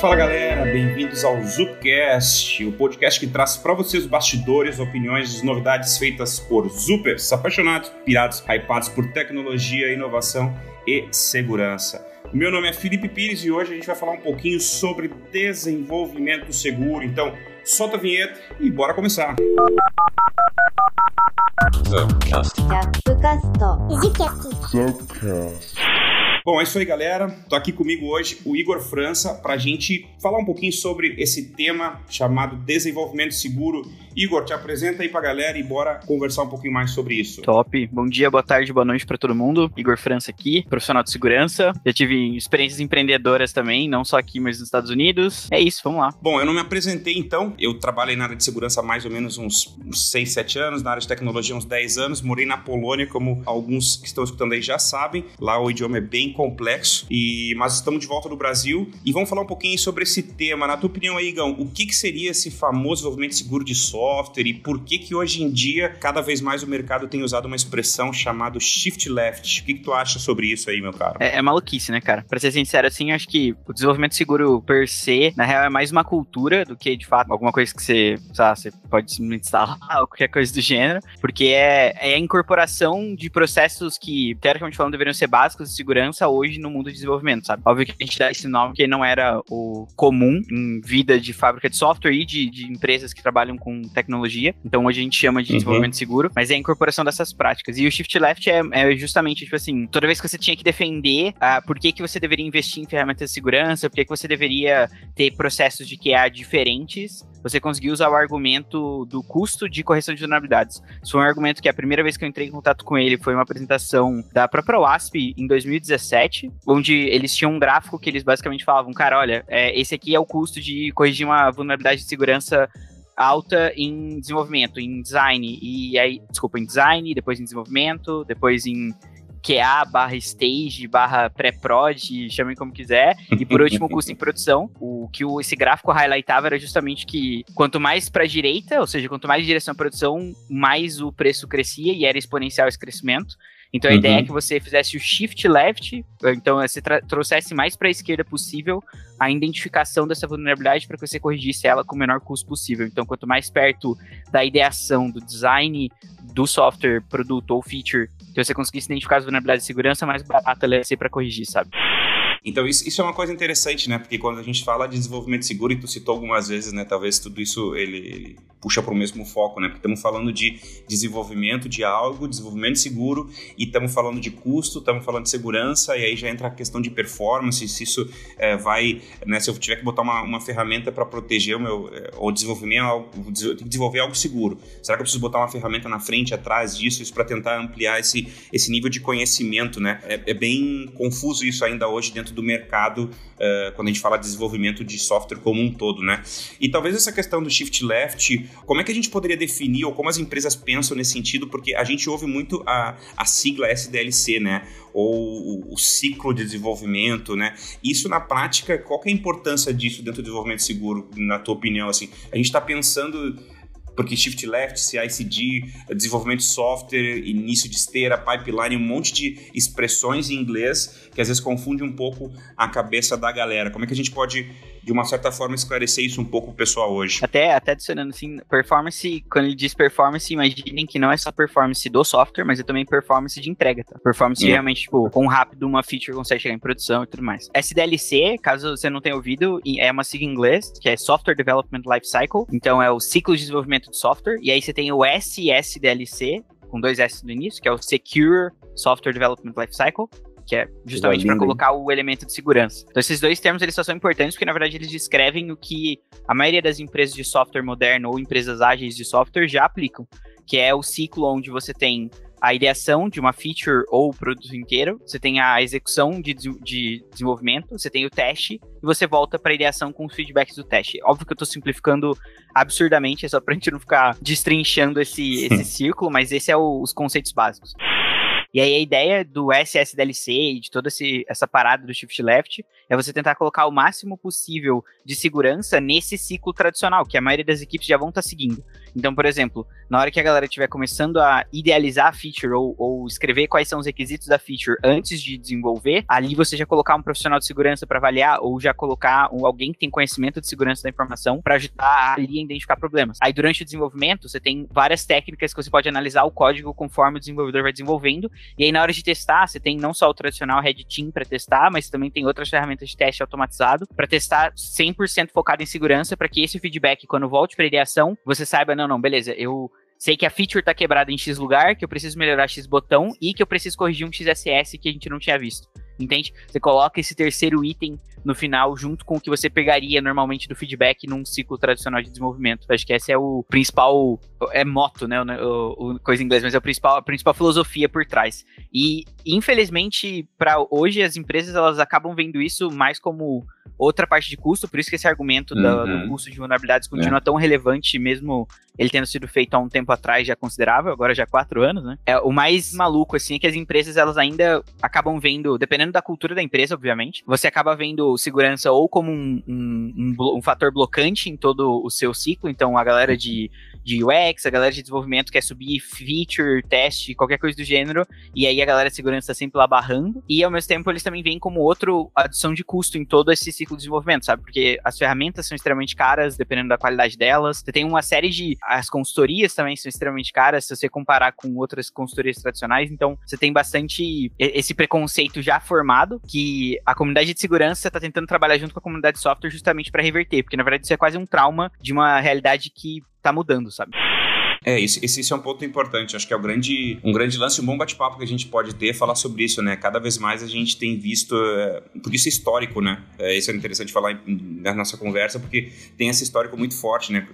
Fala galera, bem-vindos ao Zupcast, o podcast que traz para vocês bastidores, opiniões e novidades feitas por Zupers, apaixonados, pirados, hypados por tecnologia, inovação e segurança. Meu nome é Felipe Pires e hoje a gente vai falar um pouquinho sobre desenvolvimento seguro. Então, solta a vinheta e bora começar. Zupcast. Zupcast. Bom, é isso aí, galera. Tô aqui comigo hoje o Igor França para a gente falar um pouquinho sobre esse tema chamado desenvolvimento seguro. Igor, te apresenta aí para a galera e bora conversar um pouquinho mais sobre isso. Top. Bom dia, boa tarde, boa noite para todo mundo. Igor França aqui, profissional de segurança. Já tive experiências empreendedoras também, não só aqui, mas nos Estados Unidos. É isso, vamos lá. Bom, eu não me apresentei então. Eu trabalhei na área de segurança há mais ou menos uns 6, 7 anos, na área de tecnologia uns 10 anos. Morei na Polônia, como alguns que estão escutando aí já sabem. Lá o idioma é bem complexo, e mas estamos de volta no Brasil e vamos falar um pouquinho sobre esse tema. Na tua opinião aí, Igão, o que, que seria esse famoso desenvolvimento seguro de software e por que que hoje em dia, cada vez mais o mercado tem usado uma expressão chamada shift left? O que, que tu acha sobre isso aí, meu caro? É, é maluquice, né, cara? Pra ser sincero, assim, acho que o desenvolvimento seguro per se, na real, é mais uma cultura do que, de fato, alguma coisa que você, sabe, você pode instalar ou qualquer coisa do gênero, porque é, é a incorporação de processos que, teoricamente falando, deveriam ser básicos de segurança hoje no mundo de desenvolvimento, sabe? Óbvio que a gente dá esse nome porque não era o comum em vida de fábrica de software e de, de empresas que trabalham com tecnologia. Então hoje a gente chama de uhum. desenvolvimento seguro, mas é a incorporação dessas práticas. E o Shift Left é, é justamente, tipo assim, toda vez que você tinha que defender uh, por que, que você deveria investir em ferramentas de segurança, por que, que você deveria ter processos de QA diferentes, você conseguiu usar o argumento do custo de correção de vulnerabilidades. Isso foi um argumento que a primeira vez que eu entrei em contato com ele foi uma apresentação da própria WASP em 2017, onde eles tinham um gráfico que eles basicamente falavam, cara, olha, é, esse aqui é o custo de corrigir uma vulnerabilidade de segurança alta em desenvolvimento, em design, e aí, desculpa, em design, depois em desenvolvimento, depois em QA barra stage barra pré-prod, chamem como quiser. E por último, custo em produção. O que o, esse gráfico highlightava era justamente que quanto mais para a direita, ou seja, quanto mais direção à produção, mais o preço crescia e era exponencial esse crescimento. Então a uhum. ideia é que você fizesse o shift left, então você trouxesse mais para a esquerda possível a identificação dessa vulnerabilidade para que você corrigisse ela com o menor custo possível. Então quanto mais perto da ideação, do design do software, produto ou feature que você conseguisse identificar as vulnerabilidades de segurança, mais barato ela ia ser para corrigir, sabe? Então, isso, isso, é uma coisa interessante, né? Porque quando a gente fala de desenvolvimento seguro, e tu citou algumas vezes, né? Talvez tudo isso ele, ele puxa para o mesmo foco, né? Porque estamos falando de desenvolvimento de algo, desenvolvimento seguro, e estamos falando de custo, estamos falando de segurança, e aí já entra a questão de performance, se isso é, vai, né? Se eu tiver que botar uma, uma ferramenta para proteger o meu, é, ou desenvolvimento, eu tenho que desenvolver algo seguro. Será que eu preciso botar uma ferramenta na frente, atrás disso, isso para tentar ampliar esse, esse nível de conhecimento, né? É, é bem confuso isso ainda hoje dentro do mercado uh, quando a gente fala de desenvolvimento de software como um todo, né? E talvez essa questão do shift left, como é que a gente poderia definir ou como as empresas pensam nesse sentido? Porque a gente ouve muito a, a sigla SDLC, né? Ou o, o ciclo de desenvolvimento, né? Isso na prática, qual é a importância disso dentro do desenvolvimento seguro, na tua opinião? Assim, a gente está pensando porque shift left, CI/CD, desenvolvimento de software, início de esteira, pipeline, um monte de expressões em inglês que às vezes confunde um pouco a cabeça da galera. Como é que a gente pode de uma certa forma, esclarecer isso um pouco pro pessoal hoje. Até, até adicionando assim, performance, quando ele diz performance, imaginem que não é só performance do software, mas é também performance de entrega, tá? Performance yeah. realmente, tipo, quão rápido uma feature consegue chegar em produção e tudo mais. SDLC, caso você não tenha ouvido, é uma sigla em inglês, que é Software Development Life Cycle. Então é o ciclo de desenvolvimento de software. E aí você tem o SSDLC, com dois S no início, que é o Secure Software Development Life Cycle que é justamente para colocar o elemento de segurança. Então, esses dois termos eles só são importantes porque, na verdade, eles descrevem o que a maioria das empresas de software moderno ou empresas ágeis de software já aplicam, que é o ciclo onde você tem a ideação de uma feature ou produto inteiro, você tem a execução de, de desenvolvimento, você tem o teste e você volta para a ideação com os feedbacks do teste. Óbvio que eu estou simplificando absurdamente, é só para a gente não ficar destrinchando esse, esse círculo, mas esse é o, os conceitos básicos. E aí a ideia do SSDLC e de toda essa parada do shift left é você tentar colocar o máximo possível de segurança nesse ciclo tradicional, que a maioria das equipes já vão estar tá seguindo. Então, por exemplo, na hora que a galera estiver começando a idealizar a feature ou, ou, escrever quais são os requisitos da feature antes de desenvolver, ali você já colocar um profissional de segurança para avaliar ou já colocar um, alguém que tem conhecimento de segurança da informação para ajudar ali a identificar problemas. Aí, durante o desenvolvimento, você tem várias técnicas que você pode analisar o código conforme o desenvolvedor vai desenvolvendo. E aí, na hora de testar, você tem não só o tradicional Red Team para testar, mas também tem outras ferramentas de teste automatizado para testar 100% focado em segurança para que esse feedback, quando volte para ideação, você saiba, não, não, beleza, eu sei que a feature tá quebrada em X lugar, que eu preciso melhorar X botão e que eu preciso corrigir um XSS que a gente não tinha visto. Entende? Você coloca esse terceiro item no final junto com o que você pegaria normalmente do feedback num ciclo tradicional de desenvolvimento. Acho que esse é o principal é moto, né, o, o coisa em inglês, mas é o principal, a principal filosofia por trás. E infelizmente para hoje as empresas elas acabam vendo isso mais como outra parte de custo, por isso que esse argumento uhum. do, do, custo de vulnerabilidades continua é. tão relevante, mesmo ele tendo sido feito há um tempo atrás já considerável, agora já há quatro anos, né? É, o mais maluco, assim, é que as empresas, elas ainda acabam vendo, dependendo da cultura da empresa, obviamente, você acaba vendo segurança ou como um, um, um, um fator blocante em todo o seu ciclo, então a galera de de UX, a galera de desenvolvimento quer subir feature, teste, qualquer coisa do gênero, e aí a galera de segurança tá sempre lá barrando, e ao mesmo tempo eles também vêm como outro adição de custo em todo esse ciclo de desenvolvimento, sabe? Porque as ferramentas são extremamente caras, dependendo da qualidade delas. Você tem uma série de. As consultorias também são extremamente caras, se você comparar com outras consultorias tradicionais, então você tem bastante esse preconceito já formado que a comunidade de segurança está tentando trabalhar junto com a comunidade de software justamente para reverter, porque na verdade isso é quase um trauma de uma realidade que tá mudando, sabe? É, esse, esse é um ponto importante. Acho que é o grande, um grande lance, um bom bate-papo que a gente pode ter, falar sobre isso, né? Cada vez mais a gente tem visto, é, porque isso é histórico, né? É, isso é interessante falar na nossa conversa, porque tem esse histórico muito forte, né?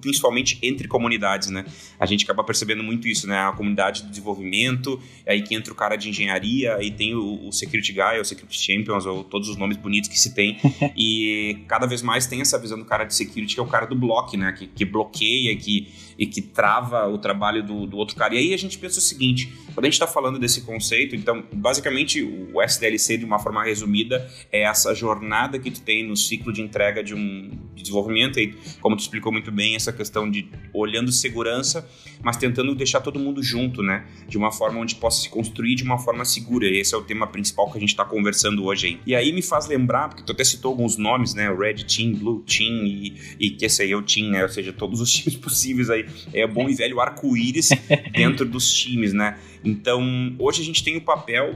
Principalmente entre comunidades, né? A gente acaba percebendo muito isso, né? A comunidade do desenvolvimento, aí que entra o cara de engenharia, aí tem o, o Security Guy, o Security Champions, ou todos os nomes bonitos que se tem. e cada vez mais tem essa visão do cara de security, que é o cara do block, né? Que, que bloqueia, que, e que trava o trabalho do, do outro cara. E aí a gente pensa o seguinte: quando a gente está falando desse conceito, então, basicamente, o SDLC, de uma forma resumida, é essa jornada que tu tem no ciclo de entrega de um de desenvolvimento, e como tu explicou muito bem, essa questão de olhando segurança, mas tentando deixar todo mundo junto, né? De uma forma onde possa se construir de uma forma segura. E esse é o tema principal que a gente está conversando hoje aí. E aí me faz lembrar, porque tu até citou alguns nomes, né? Red Team, Blue Team e, e que esse aí é o Team, né? Ou seja, todos os times possíveis aí. É bom e velho arco-íris dentro dos times, né? Então, hoje a gente tem o papel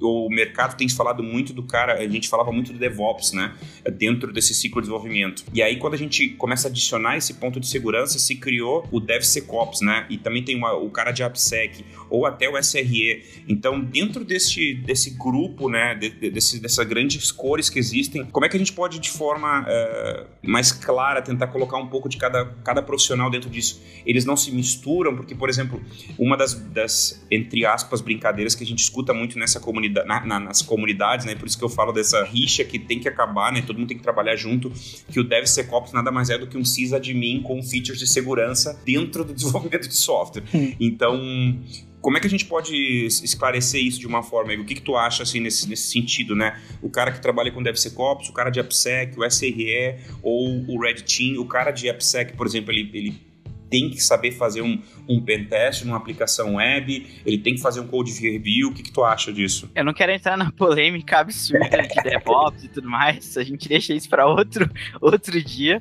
o mercado tem falado muito do cara, a gente falava muito do DevOps, né? Dentro desse ciclo de desenvolvimento. E aí, quando a gente começa a adicionar esse ponto de segurança, se criou o DevSecOps, né? E também tem uma, o cara de AppSec, ou até o SRE. Então, dentro desse, desse grupo, né? De, desse, dessas grandes cores que existem, como é que a gente pode, de forma uh, mais clara, tentar colocar um pouco de cada, cada profissional dentro disso? Eles não se misturam, porque, por exemplo, uma das, das entre aspas, brincadeiras que a gente escuta muito nessa comunidade comunidade, na, na, nas comunidades, né? Por isso que eu falo dessa rixa que tem que acabar, né? Todo mundo tem que trabalhar junto, que o DevSecOps nada mais é do que um sysadmin com features de segurança dentro do desenvolvimento de software. Hum. Então, como é que a gente pode esclarecer isso de uma forma? O que, que tu acha assim nesse, nesse sentido, né? O cara que trabalha com DevSecOps, o cara de AppSec, o SRE ou o Red Team, o cara de AppSec, por exemplo, ele, ele tem que saber fazer um, um pentest numa aplicação web, ele tem que fazer um code review. O que, que tu acha disso? Eu não quero entrar na polêmica absurda de DevOps e tudo mais, a gente deixa isso para outro, outro dia.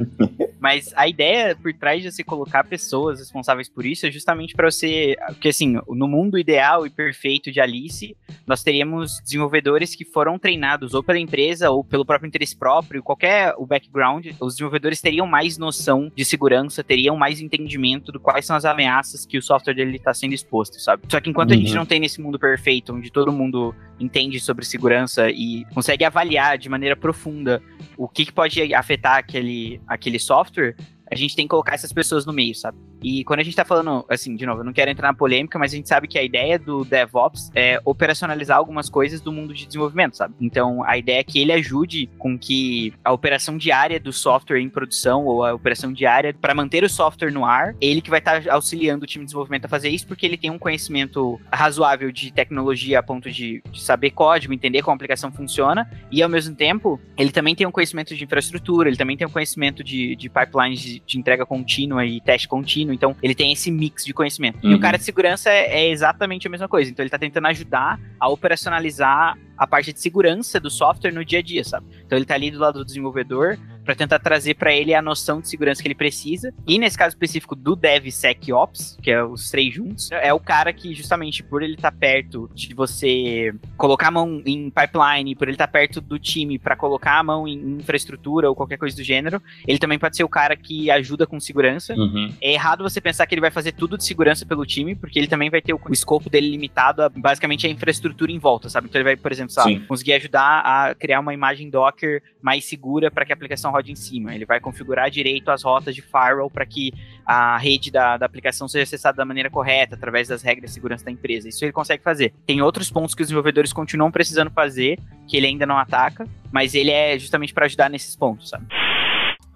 Mas a ideia por trás de você colocar pessoas responsáveis por isso é justamente para você. Porque, assim, no mundo ideal e perfeito de Alice, nós teríamos desenvolvedores que foram treinados ou pela empresa ou pelo próprio interesse próprio, qualquer o background, os desenvolvedores teriam mais noção de segurança, teriam mais entendimento do quais são as ameaças que o software dele está sendo exposto, sabe? Só que enquanto uhum. a gente uhum. não tem nesse mundo perfeito, onde todo mundo entende sobre segurança e consegue avaliar de maneira profunda o que, que pode afetar aquele, aquele software, a gente tem que colocar essas pessoas no meio, sabe? E quando a gente tá falando, assim, de novo, eu não quero entrar na polêmica, mas a gente sabe que a ideia do DevOps é operacionalizar algumas coisas do mundo de desenvolvimento, sabe? Então, a ideia é que ele ajude com que a operação diária do software em produção ou a operação diária para manter o software no ar, ele que vai estar tá auxiliando o time de desenvolvimento a fazer isso, porque ele tem um conhecimento razoável de tecnologia a ponto de, de saber código, entender como a aplicação funciona, e ao mesmo tempo, ele também tem um conhecimento de infraestrutura, ele também tem um conhecimento de, de pipelines de, de entrega contínua e teste contínuo Então, ele tem esse mix de conhecimento. Uhum. E o uhum. cara de segurança é, é exatamente a mesma coisa. Então, ele tá tentando ajudar a operacionalizar a parte de segurança do software no dia a dia, sabe? Então ele tá ali do lado do desenvolvedor para tentar trazer para ele a noção de segurança que ele precisa. E nesse caso específico do DevSecOps, que é os três juntos, é o cara que justamente por ele estar tá perto de você colocar a mão em pipeline, por ele estar tá perto do time para colocar a mão em infraestrutura ou qualquer coisa do gênero, ele também pode ser o cara que ajuda com segurança. Uhum. É errado você pensar que ele vai fazer tudo de segurança pelo time, porque ele também vai ter o, o escopo dele limitado a basicamente a infraestrutura em volta, sabe? Então ele vai, por exemplo, sabe, conseguir ajudar a criar uma imagem Docker mais segura para que a aplicação rode em cima. Ele vai configurar direito as rotas de firewall para que a rede da, da aplicação seja acessada da maneira correta, através das regras de segurança da empresa. Isso ele consegue fazer. Tem outros pontos que os desenvolvedores continuam precisando fazer, que ele ainda não ataca, mas ele é justamente para ajudar nesses pontos, sabe?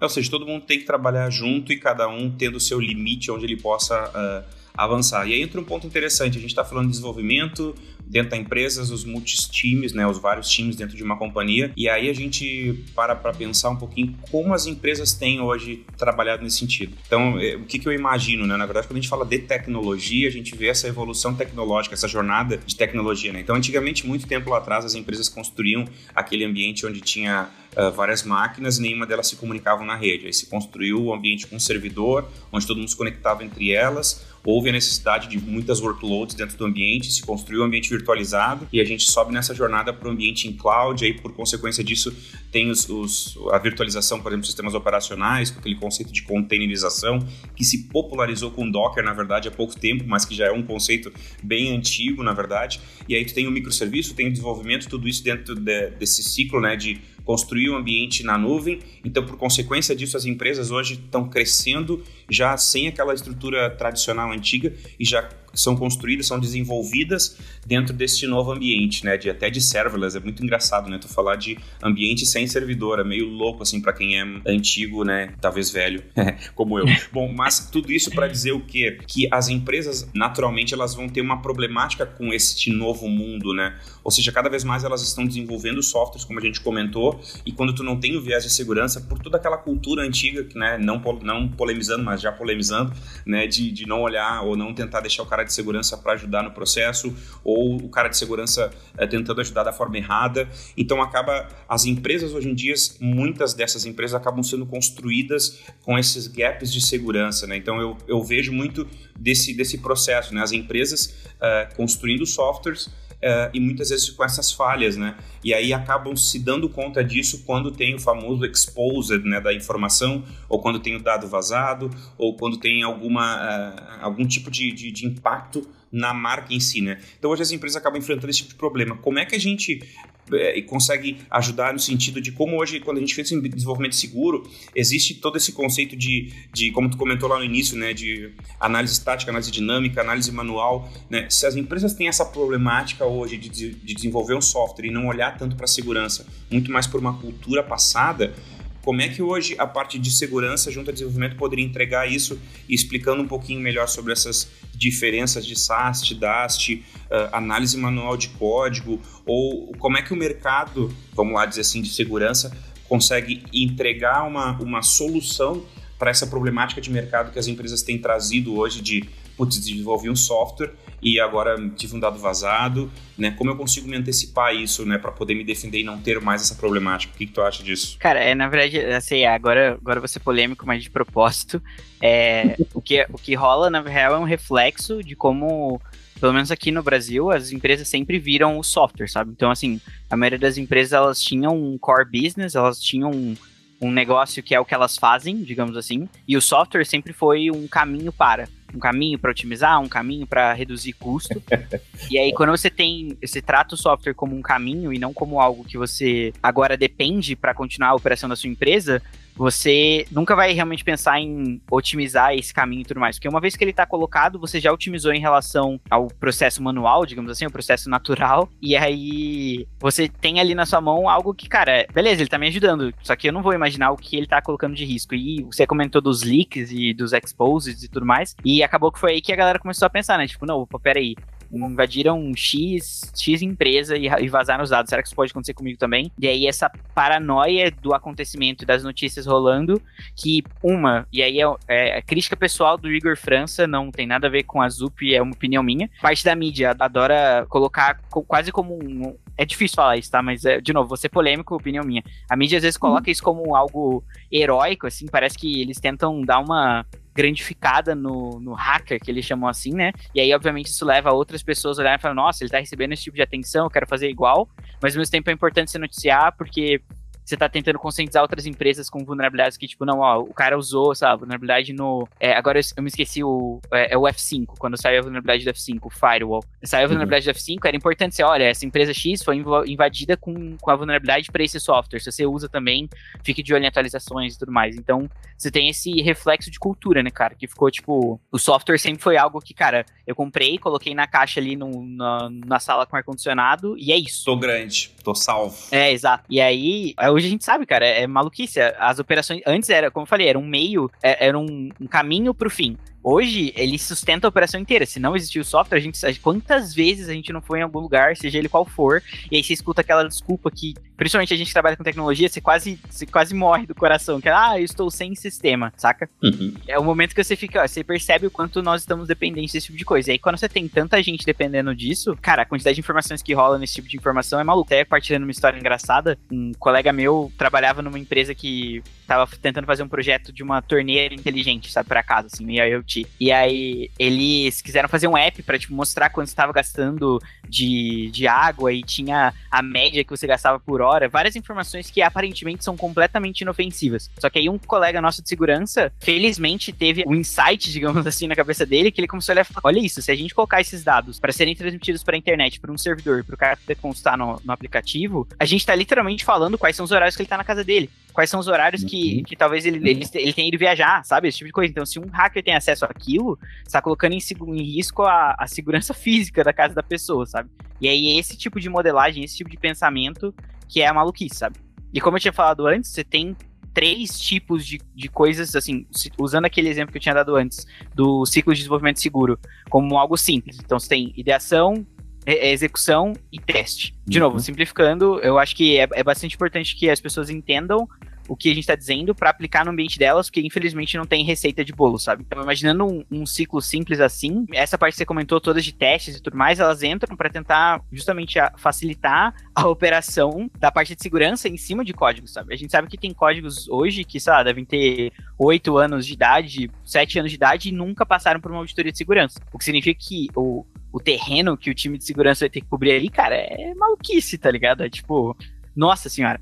Ou seja, todo mundo tem que trabalhar junto e cada um tendo o seu limite onde ele possa uh, avançar. E aí entra um ponto interessante: a gente está falando de desenvolvimento, dentro da empresa, os multi-times, né, os vários times dentro de uma companhia. E aí a gente para para pensar um pouquinho como as empresas têm hoje trabalhado nesse sentido. Então, é, o que, que eu imagino, né? Na verdade, quando a gente fala de tecnologia, a gente vê essa evolução tecnológica, essa jornada de tecnologia, né? Então, antigamente, muito tempo lá atrás, as empresas construíam aquele ambiente onde tinha Uh, várias máquinas, nenhuma delas se comunicavam na rede. Aí se construiu o um ambiente com um servidor, onde todo mundo se conectava entre elas, houve a necessidade de muitas workloads dentro do ambiente, se construiu um ambiente virtualizado e a gente sobe nessa jornada para o ambiente em cloud, e aí por consequência disso tem os, os, a virtualização, por exemplo, sistemas operacionais, com aquele conceito de containerização, que se popularizou com Docker, na verdade, há pouco tempo, mas que já é um conceito bem antigo, na verdade. E aí tu tem o microserviço, tem o desenvolvimento, tudo isso dentro de, desse ciclo né, de construir um ambiente na nuvem. Então, por consequência disso, as empresas hoje estão crescendo já sem aquela estrutura tradicional antiga e já são construídas, são desenvolvidas dentro deste novo ambiente, né? De até de serverless, é muito engraçado, né? Tu falar de ambiente sem servidor, é meio louco assim para quem é antigo, né? Talvez velho, como eu. Bom, mas tudo isso para dizer o quê? Que as empresas naturalmente elas vão ter uma problemática com este novo mundo, né? Ou seja, cada vez mais elas estão desenvolvendo softwares, como a gente comentou, e quando tu não tem o viés de segurança por toda aquela cultura antiga, né? Não não polemizando, mas já polemizando, né? De, de não olhar ou não tentar deixar o cara cara de segurança para ajudar no processo, ou o cara de segurança é, tentando ajudar da forma errada. Então acaba as empresas hoje em dia, muitas dessas empresas acabam sendo construídas com esses gaps de segurança, né? Então eu, eu vejo muito desse, desse processo, né? As empresas é, construindo softwares Uh, e muitas vezes com essas falhas, né? E aí acabam se dando conta disso quando tem o famoso exposed, né, da informação, ou quando tem o dado vazado, ou quando tem alguma, uh, algum tipo de, de, de impacto na marca em si, né? Então hoje as empresas acabam enfrentando esse tipo de problema. Como é que a gente é, consegue ajudar no sentido de como hoje, quando a gente fez desenvolvimento seguro, existe todo esse conceito de, de como tu comentou lá no início, né, de análise estática, análise dinâmica, análise manual, né? Se as empresas têm essa problemática hoje de, de desenvolver um software e não olhar tanto para a segurança, muito mais por uma cultura passada, como é que hoje a parte de segurança junto ao desenvolvimento poderia entregar isso? Explicando um pouquinho melhor sobre essas diferenças de SAST, DAST, uh, análise manual de código, ou como é que o mercado, vamos lá dizer assim, de segurança, consegue entregar uma, uma solução para essa problemática de mercado que as empresas têm trazido hoje de putz, desenvolvi um software e agora tive um dado vazado, né? Como eu consigo me antecipar isso, né, para poder me defender e não ter mais essa problemática? O que, que, tu acha disso? Cara, é na verdade, assim, agora, agora ser polêmico, mas de propósito, é, o, que, o que rola, na real, é um reflexo de como pelo menos aqui no Brasil, as empresas sempre viram o software, sabe? Então, assim, a maioria das empresas, elas tinham um core business, elas tinham um, um negócio que é o que elas fazem, digamos assim, e o software sempre foi um caminho para um caminho para otimizar, um caminho para reduzir custo. e aí, quando você tem, você trata o software como um caminho e não como algo que você agora depende para continuar a operação da sua empresa, você nunca vai realmente pensar em otimizar esse caminho e tudo mais. Porque uma vez que ele está colocado, você já otimizou em relação ao processo manual, digamos assim, o processo natural. E aí você tem ali na sua mão algo que, cara, beleza, ele está me ajudando. Só que eu não vou imaginar o que ele está colocando de risco. E você comentou dos leaks e dos exposes e tudo mais. E acabou que foi aí que a galera começou a pensar, né? Tipo, não, opa, peraí invadiram X, X empresa e, e vazaram os dados. Será que isso pode acontecer comigo também? E aí essa paranoia do acontecimento e das notícias rolando, que uma, e aí é, é a crítica pessoal do Igor França, não tem nada a ver com a ZUP, é uma opinião minha. Parte da mídia adora colocar quase como um, é difícil falar isso, tá? Mas, é, de novo, vou ser polêmico, opinião minha. A mídia às vezes coloca uhum. isso como algo heróico, assim, parece que eles tentam dar uma grandificada no, no hacker, que eles chamam assim, né? E aí, obviamente, isso leva outras pessoas a olharem e falar, nossa, ele tá recebendo esse tipo de atenção, eu quero fazer igual, mas ao mesmo tempo é importante se noticiar, porque você tá tentando conscientizar outras empresas com vulnerabilidades que, tipo, não, ó, o cara usou, sabe, vulnerabilidade no. É, agora eu, eu, me esqueci o. É, é, o F5, quando saiu a vulnerabilidade do F5, o firewall. Saiu a uhum. vulnerabilidade uhum. do F5, era importante ser, olha, essa empresa X foi invadida com, com a vulnerabilidade para esse software. Se você usa também, fique de olho em atualizações e tudo mais. Então, você tem esse reflexo de cultura, né, cara? Que ficou, tipo, o software sempre foi algo que, cara, eu comprei, coloquei na caixa ali no, na, na sala com ar-condicionado e é isso. Tô grande, tô salvo. É, exato. E aí, hoje a gente sabe, cara, é, é maluquice. As operações, antes era, como eu falei, era um meio, é, era um, um caminho pro fim. Hoje, ele sustenta a operação inteira. Se não existir o software, a gente quantas vezes a gente não foi em algum lugar, seja ele qual for, e aí você escuta aquela desculpa que, principalmente a gente que trabalha com tecnologia, você quase, você quase morre do coração, que é, ah, eu estou sem sistema, saca? Uhum. É o momento que você fica, ó, você percebe o quanto nós estamos dependentes desse tipo de coisa. E aí, quando você tem tanta gente dependendo disso, cara, a quantidade de informações que rola nesse tipo de informação é maluco. Até partilhando uma história engraçada, um colega meu trabalhava numa empresa que tava tentando fazer um projeto de uma torneira inteligente, sabe, para casa, assim, meio E aí eles quiseram fazer um app para tipo mostrar quanto estava gastando de, de água e tinha a média que você gastava por hora, várias informações que aparentemente são completamente inofensivas. Só que aí um colega nosso de segurança, felizmente teve um insight, digamos assim, na cabeça dele, que ele começou a olhar, olha isso, se a gente colocar esses dados para serem transmitidos para a internet, para um servidor, para o cara poder constar no, no aplicativo, a gente está literalmente falando quais são os horários que ele está na casa dele quais são os horários que, uhum. que talvez ele, ele, ele tenha ido viajar, sabe? Esse tipo de coisa. Então, se um hacker tem acesso àquilo, está colocando em, em risco a, a, segurança física da casa da pessoa, sabe? E aí, esse tipo de modelagem, esse tipo de pensamento que é a maluquice, sabe? E como eu tinha falado antes, você tem três tipos de, de coisas, assim, usando aquele exemplo que eu tinha dado antes, do ciclo de desenvolvimento seguro, como algo simples. Então, você tem ideação, execução e teste. De uhum. novo, simplificando, eu acho que é, é bastante importante que as pessoas entendam o que a gente está dizendo para aplicar no ambiente delas, porque infelizmente não tem receita de bolo, sabe? Então, imaginando um, um, ciclo simples assim, essa parte que você comentou, todas de testes e tudo mais, elas entram para tentar justamente a, facilitar a operação da parte de segurança em cima de códigos, sabe? A gente sabe que tem códigos hoje que, sei lá, devem ter 8 anos de idade, 7 anos de idade e nunca passaram por uma auditoria de segurança. O que significa que o, o terreno que o time de segurança vai ter que cobrir ali, cara, é maluquice, tá ligado? É tipo, nossa senhora.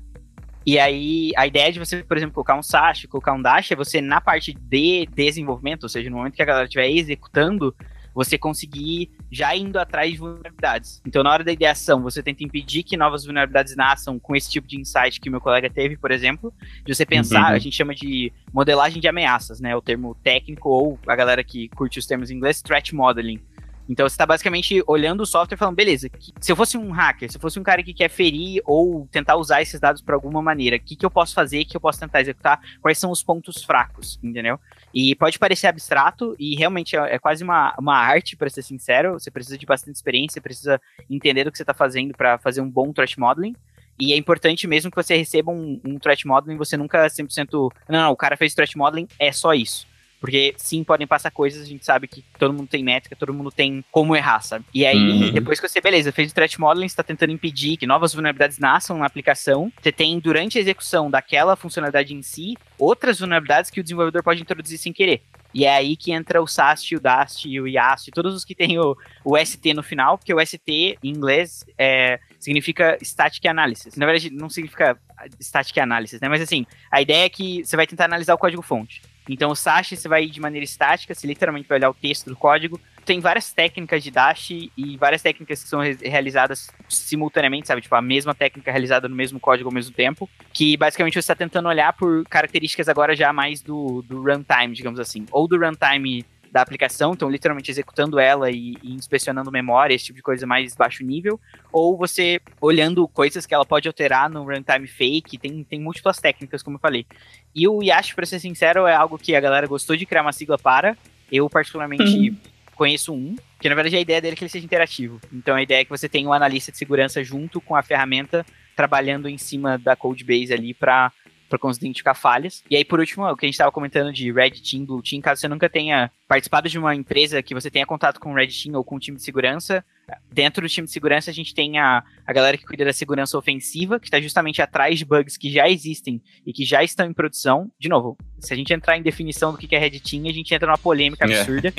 E aí, a ideia de você, por exemplo, colocar um SASH, colocar um DASH, é você, na parte de desenvolvimento, ou seja, no momento que a galera estiver executando, você conseguir já indo atrás de vulnerabilidades. Então, na hora da ideação, você tenta impedir que novas vulnerabilidades nasçam com esse tipo de insight que meu colega teve, por exemplo, de você pensar, uhum. a gente chama de modelagem de ameaças, né? O termo técnico, ou a galera que curte os termos em inglês, threat modeling. Então você está basicamente olhando o software e falando, beleza, se eu fosse um hacker, se eu fosse um cara que quer ferir ou tentar usar esses dados por alguma maneira, o que, que eu posso fazer, que eu posso tentar executar, quais são os pontos fracos, entendeu? E pode parecer abstrato e realmente é, é quase uma, uma arte, para ser sincero, você precisa de bastante experiência, precisa entender o que você está fazendo para fazer um bom threat modeling, e é importante mesmo que você receba um, um threat modeling, você nunca 100%, não, não, o cara fez threat modeling, é só isso. Porque sim, podem passar coisas, a gente sabe que todo mundo tem métrica, todo mundo tem como errar, sabe? E aí, uhum. depois que você, beleza, fez o threat modeling, você tá tentando impedir que novas vulnerabilidades nasçam na aplicação, você tem, durante a execução daquela funcionalidade em si, outras vulnerabilidades que o desenvolvedor pode introduzir sem querer. E é aí que entra o SAST, o DAST, o IAST, todos os que tem o, o ST no final, porque o ST em inglês é, significa Static Analysis. Na verdade, não significa Static Analysis, né? Mas assim, a ideia é que você vai tentar analisar o código-fonte. Então o Sash você vai de maneira estática, você literalmente vai olhar o texto do código. Tem várias técnicas de Dash e várias técnicas que são re realizadas simultaneamente, sabe? Tipo, a mesma técnica realizada no mesmo código ao mesmo tempo. Que basicamente você está tentando olhar por características agora já mais do, do runtime, digamos assim. Ou do runtime da aplicação, então literalmente executando ela e, e, inspecionando memória, esse tipo de coisa mais baixo nível, ou você olhando coisas que ela pode alterar no runtime fake, tem, tem múltiplas técnicas, como eu falei. E o Yash, para ser sincero, é algo que a galera gostou de criar uma sigla para. Eu, particularmente, uhum conheço um, que na verdade a ideia dele é que ele seja interativo. Então a ideia é que você tenha um analista de segurança junto com a ferramenta trabalhando em cima da code base ali para para conseguir identificar falhas. E aí, por último, o que a gente estava comentando de Red Team, Blue Team, caso você nunca tenha participado de uma empresa que você tenha contato com Red Team ou com um time de segurança, dentro do time de segurança a gente tem a, a galera que cuida da segurança ofensiva, que está justamente atrás de bugs que já existem e que já estão em produção. De novo, se a gente entrar em definição do que é Red Team, a gente entra numa polêmica é. absurda.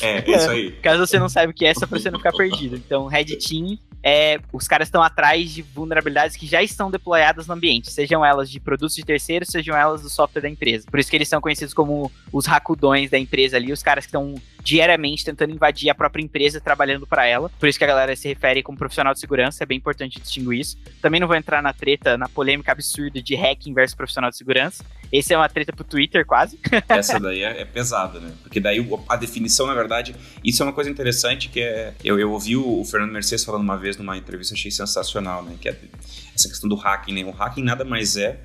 É, é isso aí. Caso você não saiba o que é, só para você não ficar perdido. Então, Red Team é, os caras estão atrás de vulnerabilidades que já estão deployadas no ambiente, sejam elas de produtos de terceiros, sejam elas do software da empresa. Por isso que eles são conhecidos como os racudões da empresa ali, os caras que estão diariamente tentando invadir a própria empresa trabalhando para ela. Por isso que a galera se refere como profissional de segurança, é bem importante distinguir isso. Também não vou entrar na treta, na polêmica absurda de hacking versus profissional de segurança. Esse é uma treta pro Twitter, quase. Essa daí é, é pesada, né? Porque daí a definição, na verdade, isso é uma coisa interessante que é. Eu, eu ouvi o Fernando Mercedes falando uma vez numa entrevista, achei sensacional, né? Que é essa questão do hacking, né? O hacking nada mais é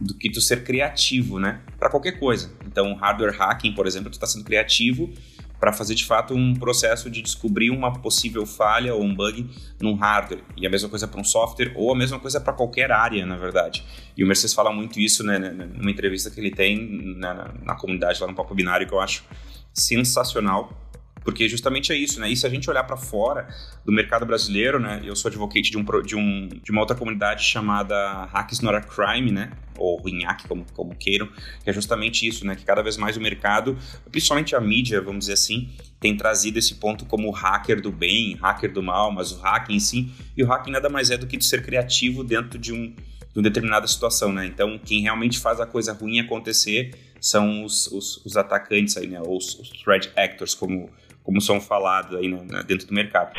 do que tu ser criativo, né? Para qualquer coisa. Então, hardware hacking, por exemplo, tu está sendo criativo para fazer de fato um processo de descobrir uma possível falha ou um bug num hardware. E a mesma coisa para um software ou a mesma coisa para qualquer área, na verdade. E o Mercedes fala muito isso né, numa entrevista que ele tem na, na comunidade lá no Papo Binário, que eu acho sensacional porque justamente é isso, né? E se a gente olhar para fora do mercado brasileiro, né? Eu sou advocate de, um, de, um, de uma outra comunidade chamada Hacks Not a Crime, né? Ou RINHAC, como, como queiram, que é justamente isso, né? Que cada vez mais o mercado, principalmente a mídia, vamos dizer assim, tem trazido esse ponto como hacker do bem, hacker do mal, mas o hacking em si, e o hacking nada mais é do que ser criativo dentro de um de uma determinada situação, né? Então, quem realmente faz a coisa ruim acontecer são os, os, os atacantes aí, né? Os, os threat actors, como como são falados aí né, dentro do mercado.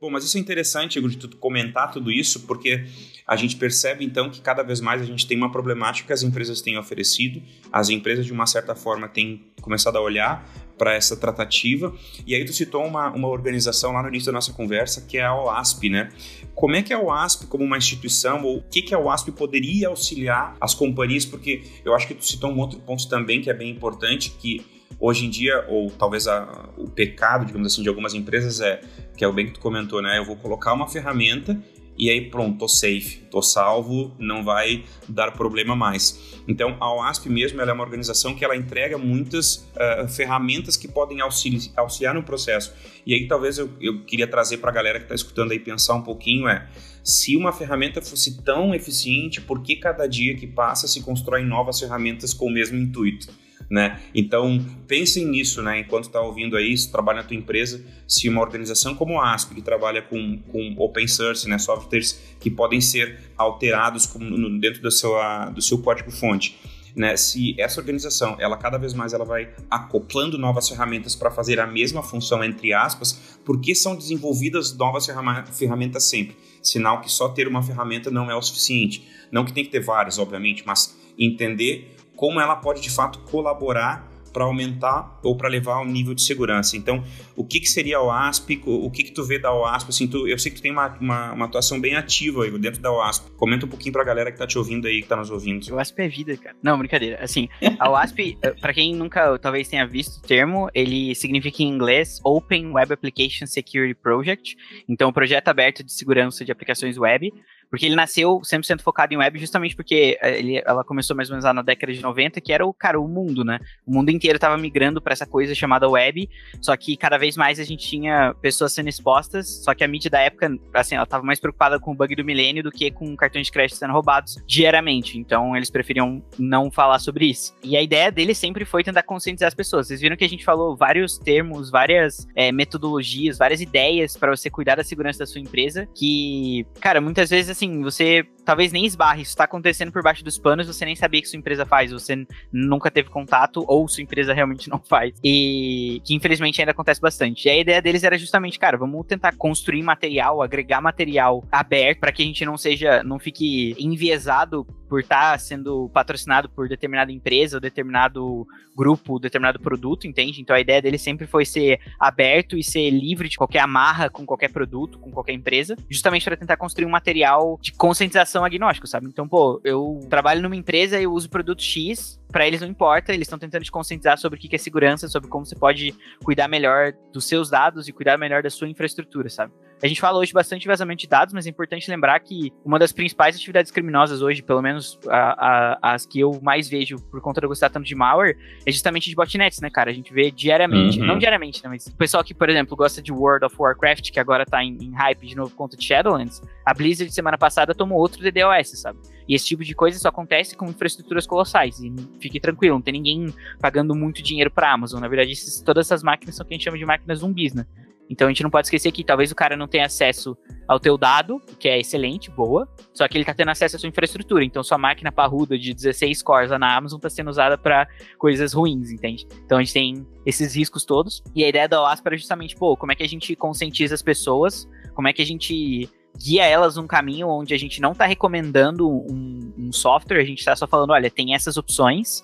Bom, mas isso é interessante, Igor, de tu comentar tudo isso, porque a gente percebe então que cada vez mais a gente tem uma problemática que as empresas têm oferecido, as empresas de uma certa forma têm começado a olhar para essa tratativa, e aí tu citou uma, uma organização lá no início da nossa conversa, que é a OASP, né? Como é que a OASP, como uma instituição, ou o que, que a OASP poderia auxiliar as companhias, porque eu acho que tu citou um outro ponto também que é bem importante, que Hoje em dia, ou talvez a, o pecado, digamos assim, de algumas empresas é, que é o bem que tu comentou, né? Eu vou colocar uma ferramenta e aí pronto, tô safe, tô salvo, não vai dar problema mais. Então a OASP mesmo é uma organização que ela entrega muitas uh, ferramentas que podem auxiliar, auxiliar no processo. E aí talvez eu, eu queria trazer para a galera que está escutando aí pensar um pouquinho é se uma ferramenta fosse tão eficiente, por que cada dia que passa se constroem novas ferramentas com o mesmo intuito? Né? Então, pensem nisso, né? Enquanto está ouvindo aí, se trabalha na tua empresa, se uma organização como a ASP, que trabalha com, com open source, né? Softwares que podem ser alterados com, dentro do seu, do seu código-fonte, né, se essa organização, ela cada vez mais ela vai acoplando novas ferramentas para fazer a mesma função entre aspas, porque são desenvolvidas novas ferramentas sempre. Sinal que só ter uma ferramenta não é o suficiente. Não que tem que ter várias, obviamente, mas entender como ela pode de fato colaborar para aumentar ou para levar o nível de segurança. Então, o que, que seria a OASP? O que, que tu vê da OASP? Assim, tu, eu sei que tu tem uma, uma, uma atuação bem ativa aí dentro da OASP. Comenta um pouquinho para a galera que está te ouvindo aí, que está nos ouvindo. O OASP é vida, cara. Não, brincadeira. Assim, a OASP, eh, para quem nunca talvez tenha visto o termo, ele significa em inglês Open Web Application Security Project. Então, projeto aberto de segurança de aplicações web. Porque ele nasceu 100% focado em web justamente porque eh, ele, ela começou mais ou menos lá na década de 90, que era o, cara, o mundo, né? O mundo inteiro estava migrando para essa coisa chamada web, só que cada vez mais a gente tinha pessoas sendo expostas, só que a mídia da época, assim, ela estava mais preocupada com o bug do milênio do que com cartões de crédito sendo roubados diariamente. Então, eles preferiam não falar sobre isso. E a ideia dele sempre foi tentar conscientizar as pessoas. Vocês viram que a gente falou vários termos, várias é, metodologias, várias ideias para você cuidar da segurança da sua empresa, que, cara, muitas vezes, assim, assim, você talvez nem esbarre, isso tá acontecendo por baixo dos panos, você nem sabia que sua empresa faz, você nunca teve contato ou sua empresa realmente não faz. E que infelizmente ainda acontece bastante. E a ideia deles era justamente, cara, vamos tentar construir material, agregar material aberto para que a gente não seja, não fique enviesado por estar tá sendo patrocinado por determinada empresa ou determinado grupo, determinado produto, entende? Então a ideia dele sempre foi ser aberto e ser livre de qualquer amarra com qualquer produto, com qualquer empresa, justamente para tentar construir um material de conscientização agnóstico, sabe? Então, pô, eu trabalho numa empresa e eu uso produto X, para eles não importa, eles estão tentando te conscientizar sobre o que é segurança, sobre como você pode cuidar melhor dos seus dados e cuidar melhor da sua infraestrutura, sabe? A gente fala hoje bastante de vazamento de dados, mas é importante lembrar que uma das principais atividades criminosas hoje, pelo menos a, a, as que eu mais vejo por conta de gostar tanto de malware, é justamente de botnets, né, cara? A gente vê diariamente, uhum. não diariamente, né, mas o pessoal que, por exemplo, gosta de World of Warcraft, que agora tá em, em hype de novo por conta de Shadowlands, a Blizzard semana passada tomou outro DDoS, sabe? E esse tipo de coisa só acontece com infraestruturas colossais. E fique tranquilo, não tem ninguém pagando muito dinheiro pra Amazon. Na verdade, esses, todas essas máquinas são o que a gente chama de máquinas zumbis, né? Então a gente não pode esquecer que talvez o cara não tenha acesso ao teu dado, que é excelente, boa, só que ele tá tendo acesso à sua infraestrutura. Então sua máquina parruda de 16 cores lá na Amazon tá sendo usada para coisas ruins, entende? Então a gente tem esses riscos todos. E a ideia da OASP era justamente, pô, como é que a gente conscientiza as pessoas, como é que a gente guia elas num caminho onde a gente não está recomendando um, um, software, a gente está só falando, olha, tem essas opções,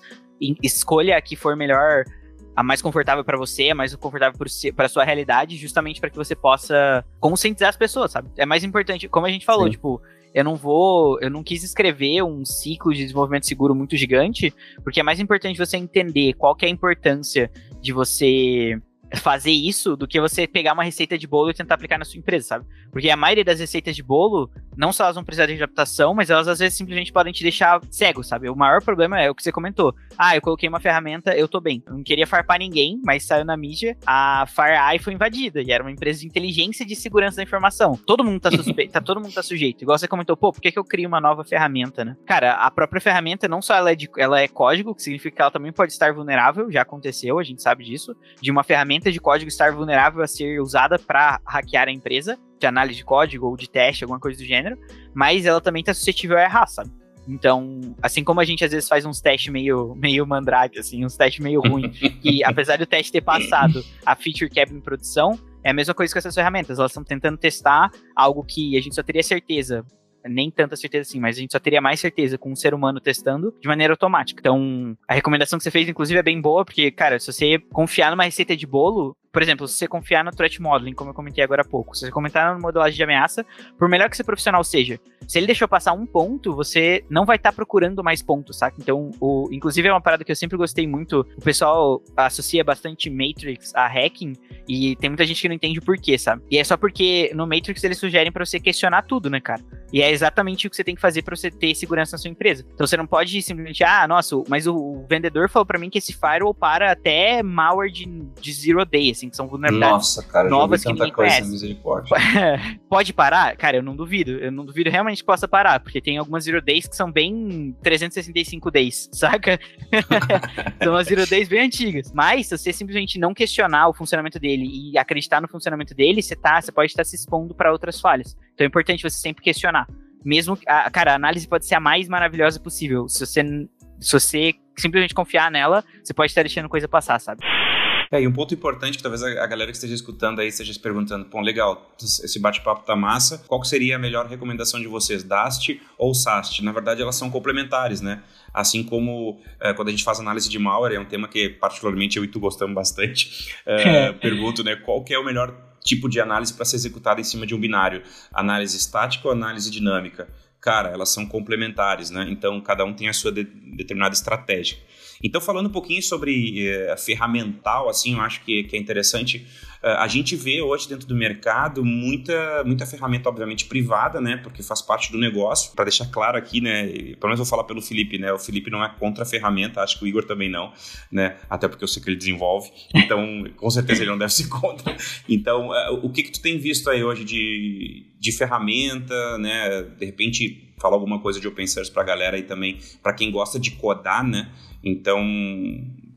escolha a que for melhor, a mais confortável para você, a mais confortável para sua realidade, justamente para que você possa conscientizar as pessoas, sabe? É mais importante, como a gente falou, Sim. tipo, eu não vou, eu não quis escrever um ciclo de desenvolvimento seguro muito gigante, porque é mais importante você entender qual que é a importância de você fazer isso do que você pegar uma receita de bolo e tentar aplicar na sua empresa, sabe? Porque a maioria das receitas de bolo, não só elas vão precisar de adaptação, mas elas às vezes simplesmente podem te deixar cego, sabe? O maior problema é o que você comentou. Ah, eu coloquei uma ferramenta, eu tô bem. Eu não queria farpar ninguém, mas saiu na mídia, a FireEye foi invadida e era uma empresa de inteligência de segurança da informação. Todo mundo tá suspeito, tá, todo mundo tá sujeito. Igual você comentou, pô, por que, que eu crio uma nova ferramenta, né? Cara, a própria ferramenta não só ela é, de, ela é código, que significa que ela também pode estar vulnerável, já aconteceu, a gente sabe disso, de uma ferramenta de código estar vulnerável a ser usada para hackear a empresa, de análise de código ou de teste, alguma coisa do gênero, mas ela também está suscetível a errar, sabe? Então, assim como a gente às vezes faz uns testes meio, meio mandrake, assim, uns testes meio ruins, e apesar do teste ter passado, a feature quebra em produção, é a mesma coisa com essas ferramentas. Elas estão tentando testar algo que a gente só teria certeza nem tanta certeza assim, mas a gente só teria mais certeza com um ser humano testando de maneira automática. Então, a recomendação que você fez, inclusive, é bem boa, porque, cara, se você confiar numa receita de bolo, por exemplo, se você confiar no threat modeling, como eu comentei agora há pouco, se você comentar no modelagem de ameaça, por melhor que esse profissional seja, se ele deixou passar um ponto, você não vai estar tá procurando mais pontos, saca? Então, o, inclusive é uma parada que eu sempre gostei muito, o pessoal associa bastante Matrix a hacking, e tem muita gente que não entende o porquê, sabe? E é só porque no Matrix eles sugerem para você questionar tudo, né, cara? E é exatamente o que você tem que fazer para você ter segurança na sua empresa. Então você não pode simplesmente, ah, nossa, mas o, o vendedor falou para mim que esse firewall para até malware de, de zero day, assim, que são vulnerabilidades Nossa, cara, novas que ninguém coisa, conhece. Misericórdia. Pode parar? Cara, eu não duvido. Eu não duvido realmente que possa parar, porque tem algumas zero days que são bem 365 days, saca? são umas zero days bem antigas. Mas se você simplesmente não questionar o funcionamento dele e acreditar no funcionamento dele, você tá, você pode estar se expondo para outras falhas. Então é importante você sempre questionar. Mesmo, a, cara, a análise pode ser a mais maravilhosa possível. Se você, se você simplesmente confiar nela, você pode estar deixando coisa passar, sabe? É, e um ponto importante que talvez a, galera que esteja escutando aí esteja se perguntando, pô, legal, esse bate-papo tá massa, qual seria a melhor recomendação de vocês, DAST ou SAST? Na verdade, elas são complementares, né? Assim como é, quando a gente faz análise de malware, é um tema que particularmente eu e tu gostamos bastante, é, pergunto, né, qual que é o melhor tipo de análise para ser executada em cima de um binário? Análise estática ou análise dinâmica? Cara, elas são complementares, né? Então, cada um tem a sua de determinada estratégia. Então, falando um pouquinho sobre eh, ferramental, assim, eu acho que, que é interessante. Uh, a gente vê hoje dentro do mercado muita, muita ferramenta, obviamente, privada, né? Porque faz parte do negócio. Para deixar claro aqui, né? Pelo menos vou falar pelo Felipe, né? O Felipe não é contra a ferramenta, acho que o Igor também não, né? Até porque eu sei que ele desenvolve. Então, com certeza ele não deve ser contra. Então, uh, o que que tu tem visto aí hoje de, de ferramenta, né? De repente, falar alguma coisa de open source para a galera aí também, para quem gosta de codar, né? Então,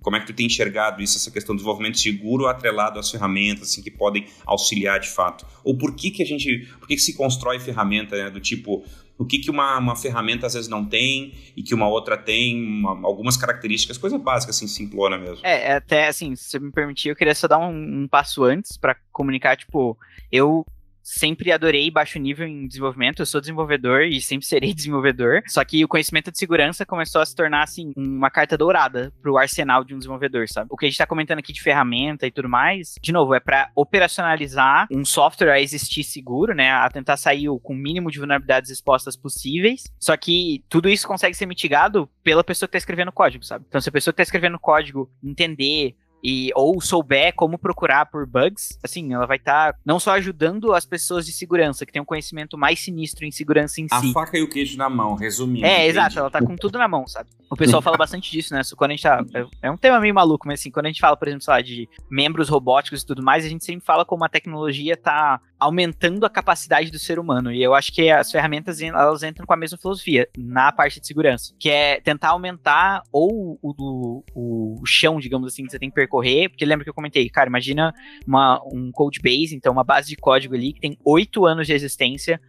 como é que tu tem enxergado isso, essa questão do desenvolvimento seguro atrelado às ferramentas assim, que podem auxiliar de fato? Ou por que, que a gente, por que, que se constrói ferramenta né, do tipo, o que, que uma, uma ferramenta às vezes não tem e que uma outra tem, uma, algumas características, coisa básica, assim, simplona mesmo. É, até assim, se você me permitir, eu queria só dar um, um passo antes para comunicar, tipo, eu sempre adorei baixo nível em desenvolvimento, eu sou desenvolvedor e sempre serei desenvolvedor. Só que o conhecimento de segurança começou a se tornar, assim, uma carta dourada pro arsenal de um desenvolvedor, sabe? O que a gente tá comentando aqui de ferramenta e tudo mais, de novo, é para operacionalizar um software a existir seguro, né? A tentar sair com o mínimo de vulnerabilidades expostas possíveis. Só que tudo isso consegue ser mitigado pela pessoa que tá escrevendo código, sabe? Então, se a pessoa que tá escrevendo código entender e ou souber como procurar por bugs, assim, ela vai estar tá não só ajudando as pessoas de segurança, que tem um conhecimento mais sinistro em segurança em a si. A faca e o queijo na mão, resumindo. É, exato, ela tá com tudo na mão, sabe? O pessoal fala bastante disso, né? Quando a gente tá. É, é um tema meio maluco, mas assim, quando a gente fala, por exemplo, sei lá, de membros robóticos e tudo mais, a gente sempre fala como a tecnologia tá aumentando a capacidade do ser humano. E eu acho que as ferramentas elas entram com a mesma filosofia na parte de segurança, que é tentar aumentar ou o, o, chão, digamos assim, que você tem que percorrer, porque lembra que eu comentei, cara, imagina uma, um code base, então uma base de código ali que tem oito anos de existência,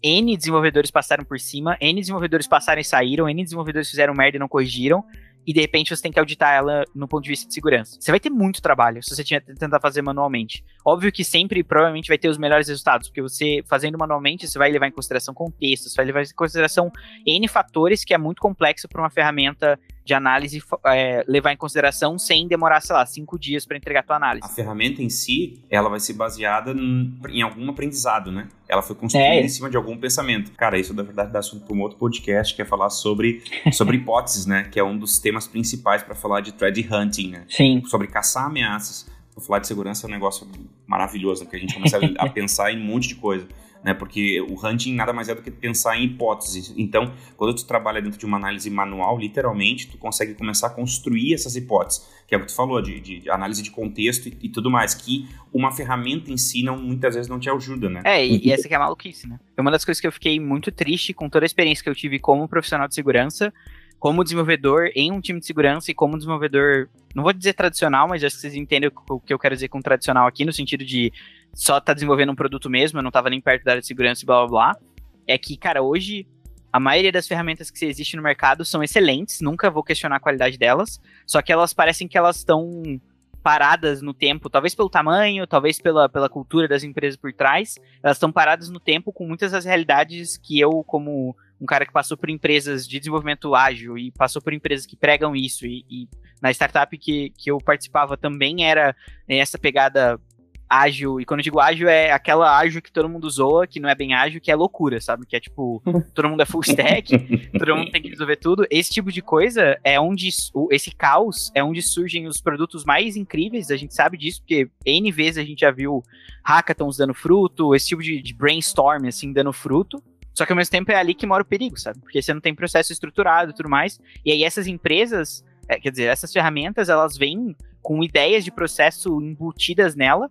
N desenvolvedores passaram por cima, N desenvolvedores passaram e saíram, N desenvolvedores fizeram merda e não corrigiram, e de repente você tem que auditar ela no ponto de vista de segurança. Você vai ter muito trabalho se você tentar fazer manualmente. Óbvio que sempre, provavelmente, vai ter os melhores resultados, porque você fazendo manualmente, você vai levar em consideração contexto, você vai levar em consideração N fatores que é muito complexo para uma ferramenta de análise é, levar em consideração sem demorar, sei lá, cinco dias para entregar a tua análise. A ferramenta em si, ela vai ser baseada em algum aprendizado, né? Ela foi construída é. em cima de algum pensamento. Cara, isso na verdade dá assunto para um outro podcast que é falar sobre, sobre hipóteses, né? Que é um dos temas principais para falar de thread hunting, né? Sim. Sobre caçar ameaças. falar de segurança é um negócio maravilhoso, né? porque a gente começa a pensar em um monte de coisa né? Porque o hunting nada mais é do que pensar em hipóteses. Então, quando tu trabalha dentro de uma análise manual, literalmente, tu consegue começar a construir essas hipóteses, que é o que tu falou, de, de, análise de contexto e, e, tudo mais, que uma ferramenta em si não, muitas vezes não te ajuda, né? É, e, e essa que é a maluquice, né? Uma das coisas que eu fiquei muito triste com toda a experiência que eu tive como profissional de segurança como desenvolvedor em um time de segurança e como desenvolvedor, não vou dizer tradicional, mas acho que vocês entendem o que eu quero dizer com tradicional aqui, no sentido de só tá desenvolvendo um produto mesmo, eu não tava nem perto da área de segurança e blá blá blá. É que, cara, hoje a maioria das ferramentas que existem no mercado são excelentes, nunca vou questionar a qualidade delas, só que elas parecem que elas estão paradas no tempo, talvez pelo tamanho, talvez pela, pela cultura das empresas por trás, elas estão paradas no tempo com muitas das realidades que eu, como um cara que passou por empresas de desenvolvimento ágil e passou por empresas que pregam isso, e, e na startup que, que eu participava também era essa pegada ágil, e quando eu digo ágil, é aquela ágil que todo mundo zoa, que não é bem ágil, que é loucura, sabe? Que é tipo, todo mundo é full stack, todo mundo tem que resolver tudo. Esse tipo de coisa é onde, esse caos é onde surgem os produtos mais incríveis, a gente sabe disso, porque N vezes a gente já viu hackathons dando fruto, esse tipo de, de brainstorm, assim, dando fruto. Só que ao mesmo tempo é ali que mora o perigo, sabe? Porque você não tem processo estruturado e tudo mais. E aí essas empresas, é, quer dizer, essas ferramentas, elas vêm com ideias de processo embutidas nela,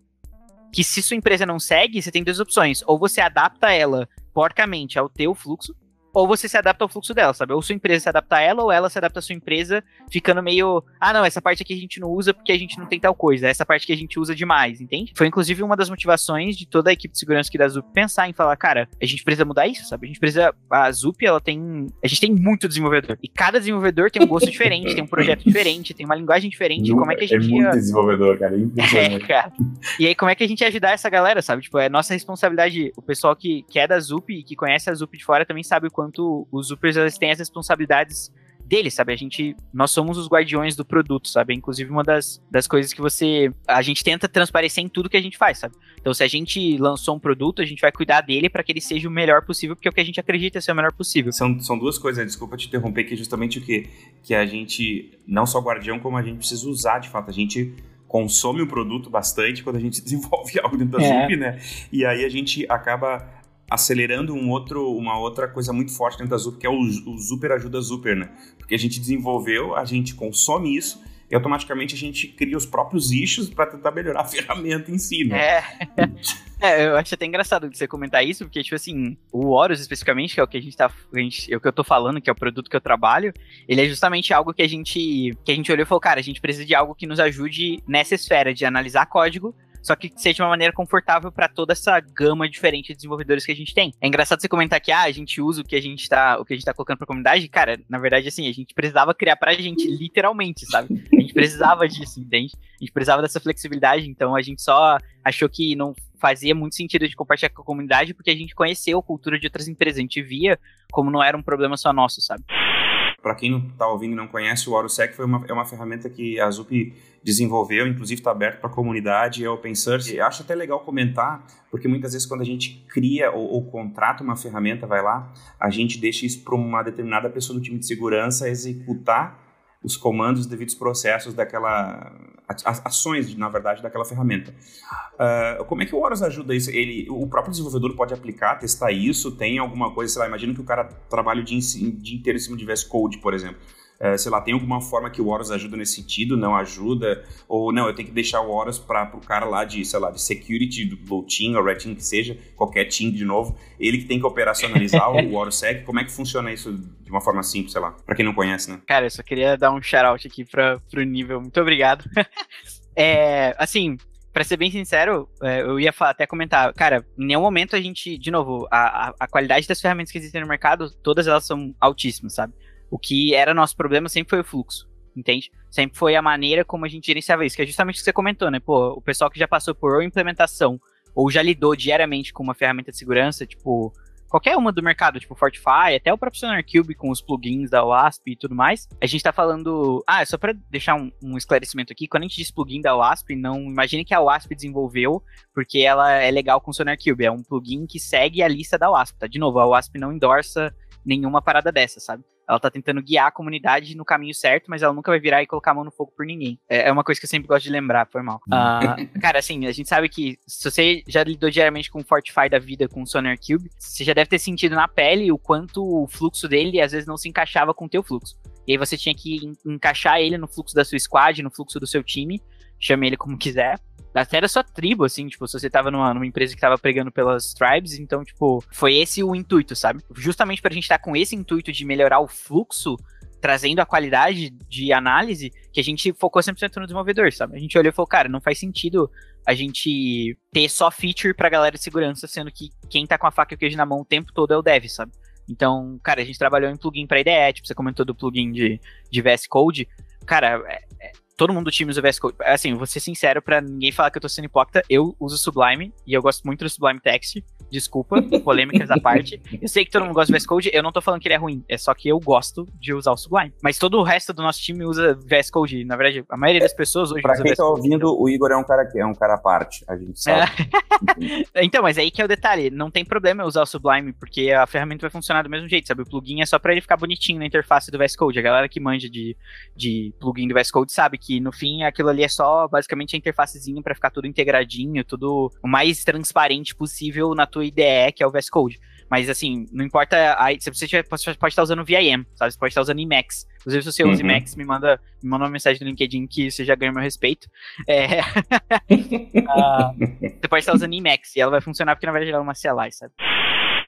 que se sua empresa não segue, você tem duas opções. Ou você adapta ela porcamente ao teu fluxo, ou você se adapta ao fluxo dela, sabe? Ou sua empresa se adapta a ela, ou ela se adapta à sua empresa, ficando meio, ah, não, essa parte aqui a gente não usa porque a gente não tem tal coisa, essa parte que a gente usa demais, entende? Foi inclusive uma das motivações de toda a equipe de segurança aqui da Zup pensar em falar, cara, a gente precisa mudar isso, sabe? A gente precisa, a Zup, ela tem, a gente tem muito desenvolvedor, e cada desenvolvedor tem um gosto diferente, tem um projeto diferente, tem uma linguagem diferente, como é que a gente É muito ia... desenvolvedor, cara, é, é cara. E aí, como é que a gente ia ajudar essa galera, sabe? Tipo, é nossa responsabilidade, o pessoal que, que é da Zup e que conhece a Zup de fora também sabe o quanto o Zup supers eles têm as responsabilidades deles, sabe? A gente, nós somos os guardiões do produto, sabe? Inclusive uma das, das coisas que você, a gente tenta transparecer em tudo que a gente faz, sabe? Então, se a gente lançou um produto, a gente vai cuidar dele para que ele seja o melhor possível, porque é o que a gente acredita ser o melhor possível. São, são duas coisas, desculpa te interromper, que é justamente o que que a gente não só guardião, como a gente precisa usar de fato. A gente consome o produto bastante quando a gente desenvolve algo dentro da é. Zup, né? E aí a gente acaba acelerando um outro, uma outra coisa muito forte dentro da Zuper, que é o, o Zuper Ajuda Zuper, né? Porque a gente desenvolveu, a gente consome isso e automaticamente a gente cria os próprios issues para tentar melhorar a ferramenta em si, né? É. é, eu acho até engraçado você comentar isso, porque, tipo assim, o Horus especificamente, que é o que a gente tá. A gente, é o que eu tô falando, que é o produto que eu trabalho, ele é justamente algo que a gente. que a gente olhou e falou, cara, a gente precisa de algo que nos ajude nessa esfera de analisar código só que seja uma maneira confortável para toda essa gama diferente de desenvolvedores que a gente tem. É engraçado você comentar que ah, a gente usa o que a gente tá, o que a gente tá colocando pra comunidade, cara, na verdade assim, a gente precisava criar pra gente literalmente, sabe? A gente precisava disso, entende? A gente precisava dessa flexibilidade, então a gente só achou que não fazia muito sentido de compartilhar com a comunidade, porque a gente conheceu a cultura de outras empresas, a gente via como não era um problema só nosso, sabe? Para quem não está ouvindo e não conhece, o AuroSec foi uma, é uma ferramenta que a Zup desenvolveu, inclusive está aberto para a comunidade, é open source. E acho até legal comentar, porque muitas vezes quando a gente cria ou, ou contrata uma ferramenta, vai lá, a gente deixa isso para uma determinada pessoa do time de segurança executar os comandos, os devidos processos daquela ações, na verdade, daquela ferramenta. Uh, como é que o Horus ajuda isso? Ele, o próprio desenvolvedor pode aplicar, testar isso? Tem alguma coisa, sei lá, imagina que o cara trabalha o dia inteiro em cima de VS Code, por exemplo. É, sei lá, tem alguma forma que o Horus ajuda nesse sentido, não ajuda? Ou não, eu tenho que deixar o Horus para o cara lá de, sei lá, de security, do Blue Team ou Red Team, que seja, qualquer team de novo, ele que tem que operacionalizar o OrusSec. Como é que funciona isso de uma forma simples, sei lá, para quem não conhece, né? Cara, eu só queria dar um shout-out aqui para o nível. Muito obrigado. é, assim, Pra ser bem sincero, é, eu ia até comentar, cara, em nenhum momento a gente, de novo, a, a, a, qualidade das ferramentas que existem no mercado, todas elas são altíssimas, sabe? O que era nosso problema sempre foi o fluxo, entende? Sempre foi a maneira como a gente gerenciava isso, que é justamente o que você comentou, né? Pô, o pessoal que já passou por implementação ou já lidou diariamente com uma ferramenta de segurança, tipo, qualquer uma do mercado, tipo Fortify, até o próprio SonarCube com os plugins da WASP e tudo mais. A gente tá falando. Ah, só para deixar um, um, esclarecimento aqui, quando a gente diz plugin da WASP, não imagine que a WASP desenvolveu porque ela é legal com o SonarCube. É um plugin que segue a lista da WASP, tá? De novo, a WASP não endorsa nenhuma parada dessa, sabe? Ela tá tentando guiar a comunidade no caminho certo, mas ela nunca vai virar e colocar a mão no fogo por ninguém. É, é uma coisa que eu sempre gosto de lembrar, foi mal. Uh, cara, assim, a gente sabe que se você já lidou diariamente com o Fortify da vida, com o Sonar Cube, você já deve ter sentido na pele o quanto o fluxo dele às vezes não se encaixava com o teu fluxo. E aí você tinha que encaixar ele no fluxo da sua squad, no fluxo do seu time, chame ele como quiser até da sua tribo, assim, tipo, se você tava numa, numa empresa que tava pregando pelas tribes, então, tipo, foi esse o intuito, sabe? Justamente pra gente estar tá com esse intuito de melhorar o fluxo, trazendo a qualidade de análise, que a gente focou 100% no desenvolvedor, sabe? A gente olhou e falou, cara, não faz sentido a gente ter só feature pra galera de segurança, sendo que quem tá com a faca e o queijo na mão o tempo todo é o dev, sabe? Então, cara, a gente trabalhou em plugin pra IDE, tipo, você comentou do plugin de, de VS Code. Cara, é, é todo mundo do time usa VS Code. Assim, vou ser sincero pra ninguém falar que eu tô sendo hipócrita. Eu uso Sublime e eu gosto muito do Sublime Text. Desculpa, polêmicas à parte. Eu sei que todo mundo gosta do VS Code, eu não tô falando que ele é ruim, é só que eu gosto de usar o Sublime. Mas todo o resto do nosso time usa VS Code. Na verdade, a maioria das pessoas hoje pra usa quem tá ouvindo, o Igor é um cara que é um cara à parte, a gente sabe. É. então, mas aí que é o detalhe, não tem problema eu usar o Sublime, porque a ferramenta vai funcionar do mesmo jeito, sabe? O plugin é só para ele ficar bonitinho na interface do VS Code. A galera que manja de, de plugin do VS Code sabe que no fim aquilo ali é só basicamente a interfacezinha para ficar tudo integradinho, tudo o mais transparente possível na tua IDE, que é o VS Code. Mas assim, não importa. Aí, se você tiver, pode estar usando VIM, sabe? Você pode estar usando Emacs. Inclusive, se você usa uhum. Emacs, me manda, me manda uma mensagem no LinkedIn que você já ganha meu respeito. É... uh, você pode estar usando Emacs e ela vai funcionar porque na verdade ela é uma CLI, sabe?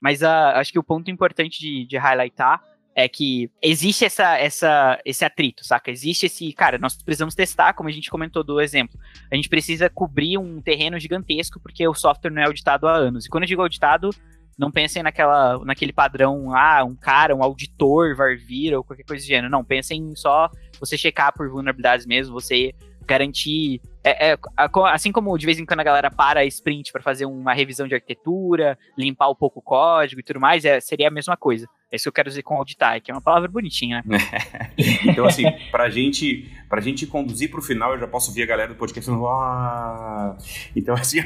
Mas uh, acho que o ponto importante de, de highlightar é que existe essa, essa, esse atrito, saca? Existe esse, cara, nós precisamos testar, como a gente comentou do exemplo. A gente precisa cobrir um terreno gigantesco porque o software não é auditado há anos. E quando eu digo auditado, não pensem naquela, naquele padrão, ah, um cara, um auditor vai vir ou qualquer coisa do gênero. Não, pensem só você checar por vulnerabilidades mesmo, você garantir. É, é, assim como de vez em quando a galera para a sprint para fazer uma revisão de arquitetura, limpar um pouco o código e tudo mais, é, seria a mesma coisa. É isso que eu quero dizer com auditar, que é uma palavra bonitinha, né? então, assim, pra gente, pra gente conduzir pro final, eu já posso ver a galera do podcast falando, ah! Então, assim,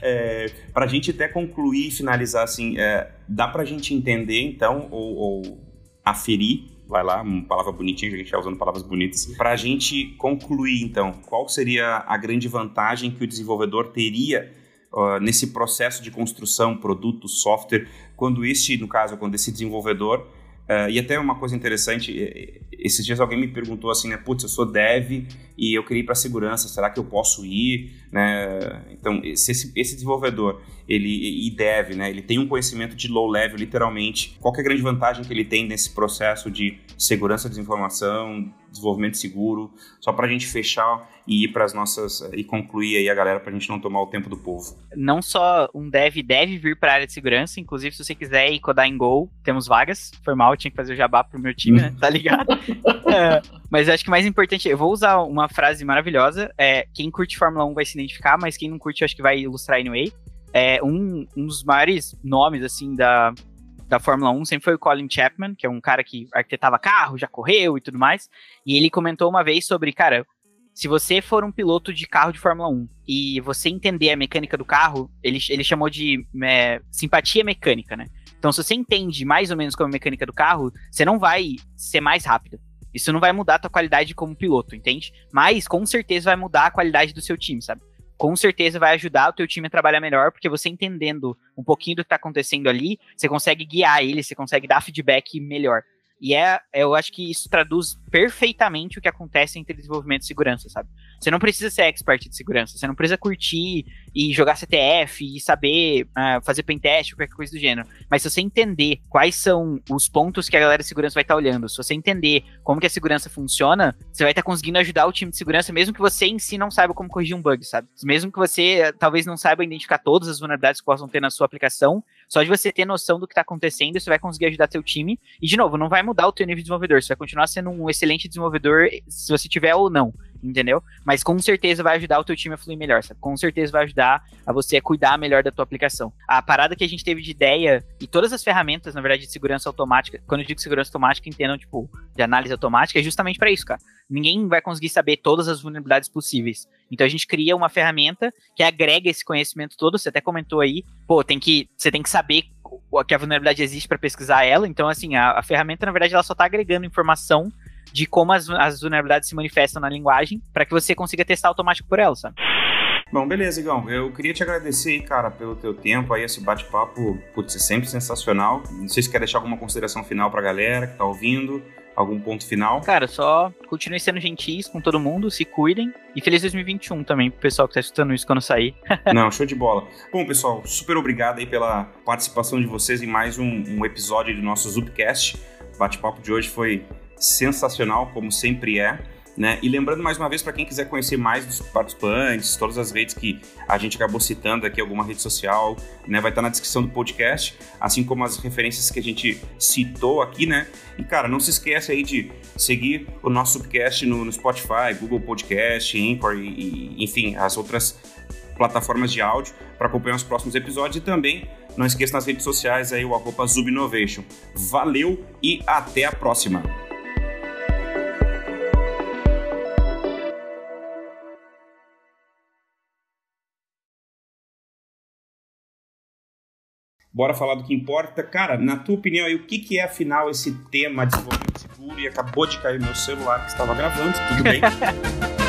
é, pra gente até concluir e finalizar, assim, é, dá pra gente entender, então, ou, ou aferir vai lá, uma palavra bonitinha, a gente está usando palavras bonitas. Para a gente concluir, então, qual seria a grande vantagem que o desenvolvedor teria uh, nesse processo de construção, produto, software, quando este, no caso, quando esse desenvolvedor Uh, e até uma coisa interessante, esses dias alguém me perguntou assim, né, putz, eu sou dev e eu queria ir para segurança, será que eu posso ir, né? Então, se esse, esse, desenvolvedor, ele e dev, né, ele tem um conhecimento de low level, literalmente, qual é a grande vantagem que ele tem nesse processo de segurança de informação, desenvolvimento seguro, só para a gente fechar e ir para as nossas e concluir aí a galera para a gente não tomar o tempo do povo. Não só um dev deve vir para a área de segurança, inclusive se você quiser ir codar em Go, temos vagas. Foi mal, tinha que fazer o jabá pro meu time, né? Tá ligado? é, mas acho que mais importante, eu vou usar uma frase maravilhosa, é quem curte Fórmula 1 vai se identificar, mas quem não curte eu acho que vai ilustrar anyway. é, um, um dos maiores nomes, assim, da, da Fórmula 1 sempre foi o Colin Chapman, que é um cara que arquitetava carro, já correu e tudo mais. E ele comentou uma vez sobre, cara, se você for um piloto de carro de Fórmula 1 e você entender a mecânica do carro, ele, ele chamou de é, simpatia mecânica, né? Então, se você entende mais ou menos como a mecânica do carro, você não vai ser mais rápido. Isso não vai mudar a tua qualidade como piloto, entende? Mas, com certeza, vai mudar a qualidade do seu time, sabe? com certeza vai ajudar o teu time a trabalhar melhor, porque você entendendo um pouquinho do que está acontecendo ali, você consegue guiar ele, você consegue dar feedback melhor. E é, eu acho que isso traduz perfeitamente o que acontece entre desenvolvimento e segurança, sabe? Você não precisa ser expert de segurança, você não precisa curtir e jogar CTF e saber uh, fazer pentest ou qualquer coisa do gênero. Mas se você entender quais são os pontos que a galera de segurança vai estar tá olhando, se você entender como que a segurança funciona, você vai estar tá conseguindo ajudar o time de segurança, mesmo que você em si não saiba como corrigir um bug, sabe? Mesmo que você eh, talvez não saiba identificar todas as vulnerabilidades que possam ter na sua aplicação, só de você ter noção do que está acontecendo, você vai conseguir ajudar seu time. E, de novo, não vai mudar o teu nível de desenvolvedor, você vai continuar sendo um excelente desenvolvedor se você tiver ou não entendeu? Mas com certeza vai ajudar o teu time a fluir melhor, sabe? Com certeza vai ajudar a você cuidar melhor da tua aplicação. A parada que a gente teve de ideia e todas as ferramentas, na verdade, de segurança automática, quando eu digo segurança automática, entendam, tipo, de análise automática, é justamente para isso, cara. Ninguém vai conseguir saber todas as vulnerabilidades possíveis. Então a gente cria uma ferramenta que agrega esse conhecimento todo, você até comentou aí, pô, tem que, você tem que saber que a vulnerabilidade existe para pesquisar ela, então assim, a, a ferramenta, na verdade, ela só está agregando informação de como as, as vulnerabilidades se manifestam na linguagem para que você consiga testar automático por ela, sabe? Bom, beleza, Igão. Eu queria te agradecer aí, cara, pelo teu tempo aí, esse bate-papo, putz, é sempre sensacional. Não sei se quer deixar alguma consideração final pra galera que tá ouvindo, algum ponto final. Cara, só continue sendo gentis com todo mundo, se cuidem. E feliz 2021 também pro pessoal que tá escutando isso quando sair. Não, show de bola. Bom, pessoal, super obrigado aí pela participação de vocês em mais um, um episódio do nosso Zupcast. O bate-papo de hoje foi sensacional, como sempre é. Né? E lembrando mais uma vez para quem quiser conhecer mais dos participantes, todas as redes que a gente acabou citando aqui, alguma rede social, né, vai estar na descrição do podcast, assim como as referências que a gente citou aqui, né? E cara, não se esquece aí de seguir o nosso podcast no, no Spotify, Google Podcast, Anchor e, e enfim, as outras plataformas de áudio para acompanhar os próximos episódios e também não esqueça nas redes sociais aí o arroba Zubinnovation. Valeu e até a próxima! Bora falar do que importa. Cara, na tua opinião aí, o que, que é afinal esse tema de desenvolvimento seguro? E acabou de cair meu celular que estava gravando, tudo bem?